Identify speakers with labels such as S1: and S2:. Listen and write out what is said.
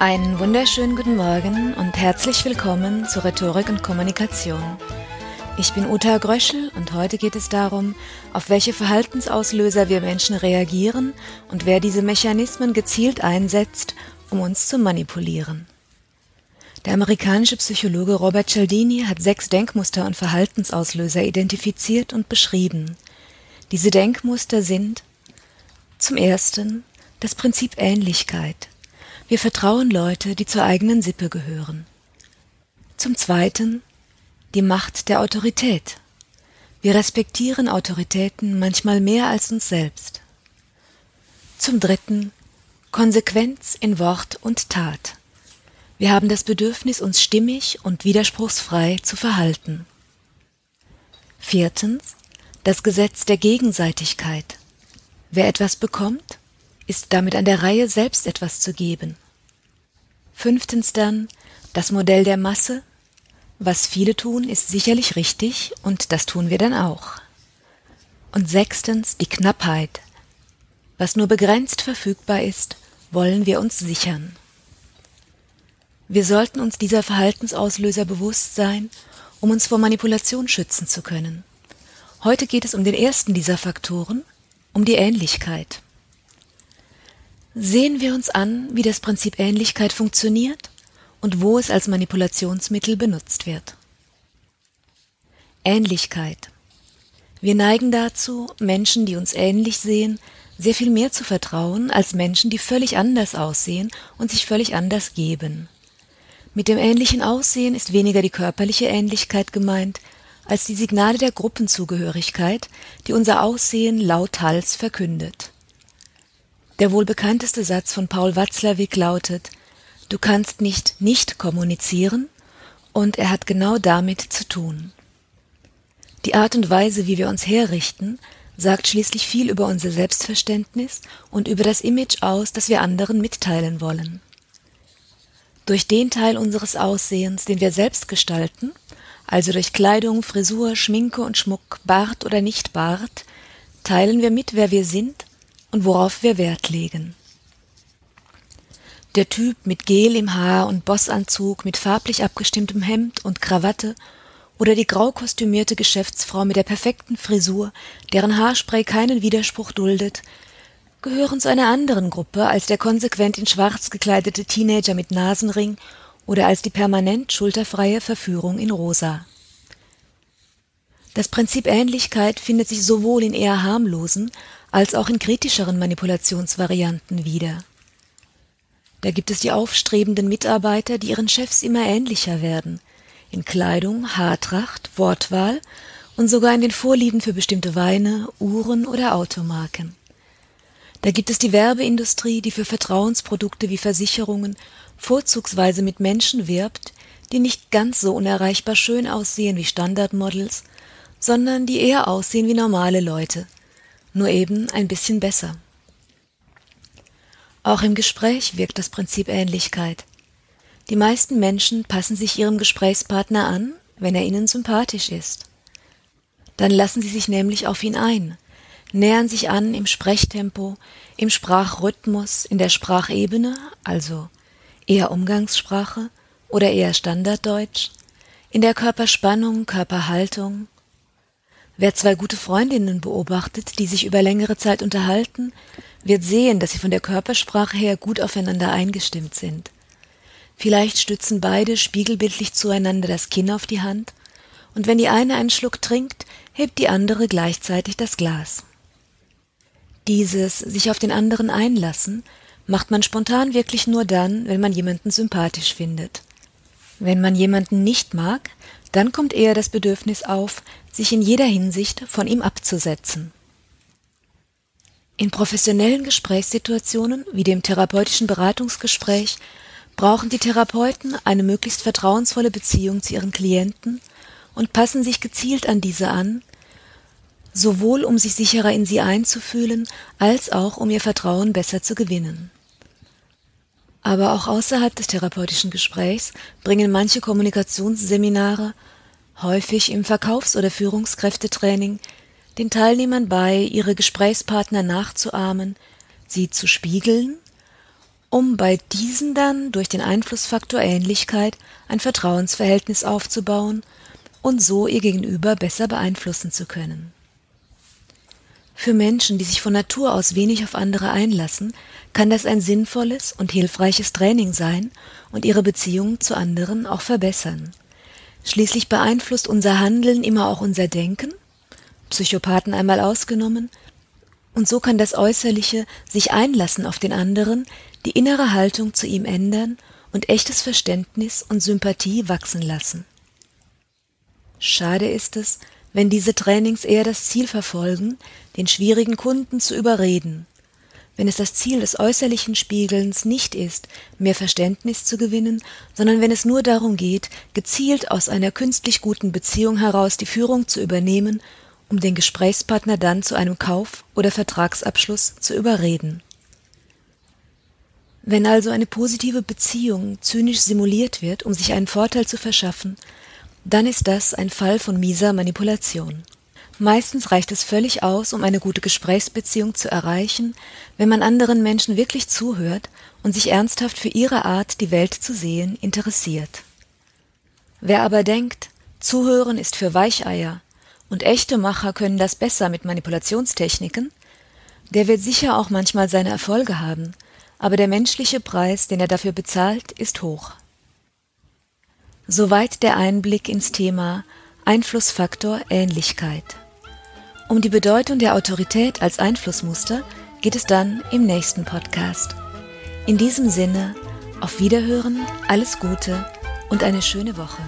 S1: Einen wunderschönen guten Morgen und herzlich willkommen zu Rhetorik und Kommunikation. Ich bin Uta Gröschel und heute geht es darum, auf welche Verhaltensauslöser wir Menschen reagieren und wer diese Mechanismen gezielt einsetzt, um uns zu manipulieren. Der amerikanische Psychologe Robert Cialdini hat sechs Denkmuster und Verhaltensauslöser identifiziert und beschrieben. Diese Denkmuster sind zum ersten das Prinzip Ähnlichkeit. Wir vertrauen Leute, die zur eigenen Sippe gehören. Zum Zweiten die Macht der Autorität. Wir respektieren Autoritäten manchmal mehr als uns selbst. Zum Dritten Konsequenz in Wort und Tat. Wir haben das Bedürfnis, uns stimmig und widerspruchsfrei zu verhalten. Viertens das Gesetz der Gegenseitigkeit. Wer etwas bekommt, ist damit an der Reihe, selbst etwas zu geben. Fünftens dann das Modell der Masse. Was viele tun, ist sicherlich richtig und das tun wir dann auch. Und sechstens die Knappheit. Was nur begrenzt verfügbar ist, wollen wir uns sichern. Wir sollten uns dieser Verhaltensauslöser bewusst sein, um uns vor Manipulation schützen zu können. Heute geht es um den ersten dieser Faktoren, um die Ähnlichkeit. Sehen wir uns an, wie das Prinzip Ähnlichkeit funktioniert und wo es als Manipulationsmittel benutzt wird. Ähnlichkeit. Wir neigen dazu, Menschen, die uns ähnlich sehen, sehr viel mehr zu vertrauen als Menschen, die völlig anders aussehen und sich völlig anders geben. Mit dem ähnlichen Aussehen ist weniger die körperliche Ähnlichkeit gemeint, als die Signale der Gruppenzugehörigkeit, die unser Aussehen lauthals verkündet. Der wohl bekannteste Satz von Paul Watzlawick lautet Du kannst nicht nicht kommunizieren, und er hat genau damit zu tun. Die Art und Weise, wie wir uns herrichten, sagt schließlich viel über unser Selbstverständnis und über das Image aus, das wir anderen mitteilen wollen. Durch den Teil unseres Aussehens, den wir selbst gestalten, also durch Kleidung, Frisur, Schminke und Schmuck, Bart oder nicht Bart, teilen wir mit, wer wir sind und worauf wir Wert legen. Der Typ mit Gel im Haar und Bossanzug mit farblich abgestimmtem Hemd und Krawatte oder die grau kostümierte Geschäftsfrau mit der perfekten Frisur, deren Haarspray keinen Widerspruch duldet, gehören zu einer anderen Gruppe als der konsequent in schwarz gekleidete Teenager mit Nasenring oder als die permanent schulterfreie Verführung in rosa. Das Prinzip Ähnlichkeit findet sich sowohl in eher harmlosen als auch in kritischeren Manipulationsvarianten wieder. Da gibt es die aufstrebenden Mitarbeiter, die ihren Chefs immer ähnlicher werden, in Kleidung, Haartracht, Wortwahl und sogar in den Vorlieben für bestimmte Weine, Uhren oder Automarken. Da gibt es die Werbeindustrie, die für Vertrauensprodukte wie Versicherungen vorzugsweise mit Menschen wirbt, die nicht ganz so unerreichbar schön aussehen wie Standardmodels, sondern die eher aussehen wie normale Leute, nur eben ein bisschen besser. Auch im Gespräch wirkt das Prinzip Ähnlichkeit. Die meisten Menschen passen sich ihrem Gesprächspartner an, wenn er ihnen sympathisch ist. Dann lassen sie sich nämlich auf ihn ein, nähern sich an im Sprechtempo, im Sprachrhythmus, in der Sprachebene, also eher Umgangssprache oder eher Standarddeutsch, in der Körperspannung, Körperhaltung, Wer zwei gute Freundinnen beobachtet, die sich über längere Zeit unterhalten, wird sehen, dass sie von der Körpersprache her gut aufeinander eingestimmt sind. Vielleicht stützen beide spiegelbildlich zueinander das Kinn auf die Hand, und wenn die eine einen Schluck trinkt, hebt die andere gleichzeitig das Glas. Dieses sich auf den anderen einlassen macht man spontan wirklich nur dann, wenn man jemanden sympathisch findet. Wenn man jemanden nicht mag, dann kommt eher das Bedürfnis auf, sich in jeder Hinsicht von ihm abzusetzen. In professionellen Gesprächssituationen wie dem therapeutischen Beratungsgespräch brauchen die Therapeuten eine möglichst vertrauensvolle Beziehung zu ihren Klienten und passen sich gezielt an diese an, sowohl um sich sicherer in sie einzufühlen, als auch um ihr Vertrauen besser zu gewinnen. Aber auch außerhalb des therapeutischen Gesprächs bringen manche Kommunikationsseminare häufig im Verkaufs- oder Führungskräftetraining, den Teilnehmern bei, ihre Gesprächspartner nachzuahmen, sie zu spiegeln um bei diesen dann durch den Einflussfaktor Ähnlichkeit ein Vertrauensverhältnis aufzubauen und so ihr Gegenüber besser beeinflussen zu können. Für Menschen, die sich von Natur aus wenig auf andere einlassen, kann das ein sinnvolles und hilfreiches Training sein und ihre Beziehung zu anderen auch verbessern. Schließlich beeinflusst unser Handeln immer auch unser Denken, Psychopathen einmal ausgenommen, und so kann das Äußerliche sich einlassen auf den anderen, die innere Haltung zu ihm ändern und echtes Verständnis und Sympathie wachsen lassen. Schade ist es, wenn diese Trainings eher das Ziel verfolgen, den schwierigen Kunden zu überreden. Wenn es das Ziel des äußerlichen Spiegelns nicht ist, mehr Verständnis zu gewinnen, sondern wenn es nur darum geht, gezielt aus einer künstlich guten Beziehung heraus die Führung zu übernehmen, um den Gesprächspartner dann zu einem Kauf oder Vertragsabschluss zu überreden. Wenn also eine positive Beziehung zynisch simuliert wird, um sich einen Vorteil zu verschaffen, dann ist das ein Fall von mieser Manipulation. Meistens reicht es völlig aus, um eine gute Gesprächsbeziehung zu erreichen, wenn man anderen Menschen wirklich zuhört und sich ernsthaft für ihre Art, die Welt zu sehen, interessiert. Wer aber denkt, Zuhören ist für Weicheier und echte Macher können das besser mit Manipulationstechniken, der wird sicher auch manchmal seine Erfolge haben, aber der menschliche Preis, den er dafür bezahlt, ist hoch. Soweit der Einblick ins Thema Einflussfaktor Ähnlichkeit. Um die Bedeutung der Autorität als Einflussmuster geht es dann im nächsten Podcast. In diesem Sinne, auf Wiederhören, alles Gute und eine schöne Woche.